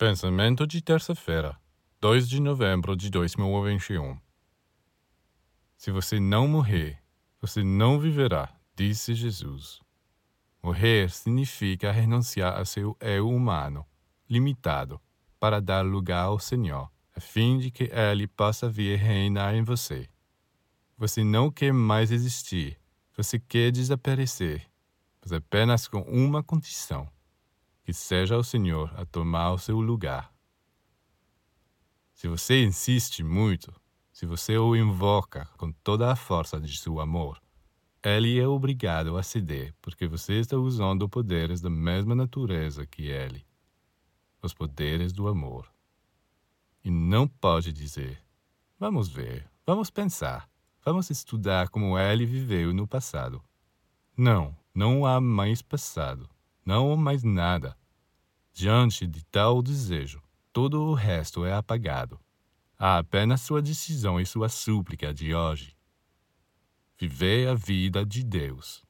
Pensamento de terça-feira, 2 de novembro de 2021. Se você não morrer, você não viverá, disse Jesus. Morrer significa renunciar a seu eu humano, limitado, para dar lugar ao Senhor, a fim de que Ele possa vir reinar em você. Você não quer mais existir, você quer desaparecer, mas apenas com uma condição que seja o Senhor a tomar o seu lugar. Se você insiste muito, se você o invoca com toda a força de seu amor, ele é obrigado a ceder, porque você está usando poderes da mesma natureza que ele, os poderes do amor. E não pode dizer: vamos ver, vamos pensar, vamos estudar como ele viveu no passado. Não, não há mais passado, não há mais nada. Diante de tal desejo, todo o resto é apagado. Há apenas sua decisão e sua súplica de hoje. Viver a vida de Deus.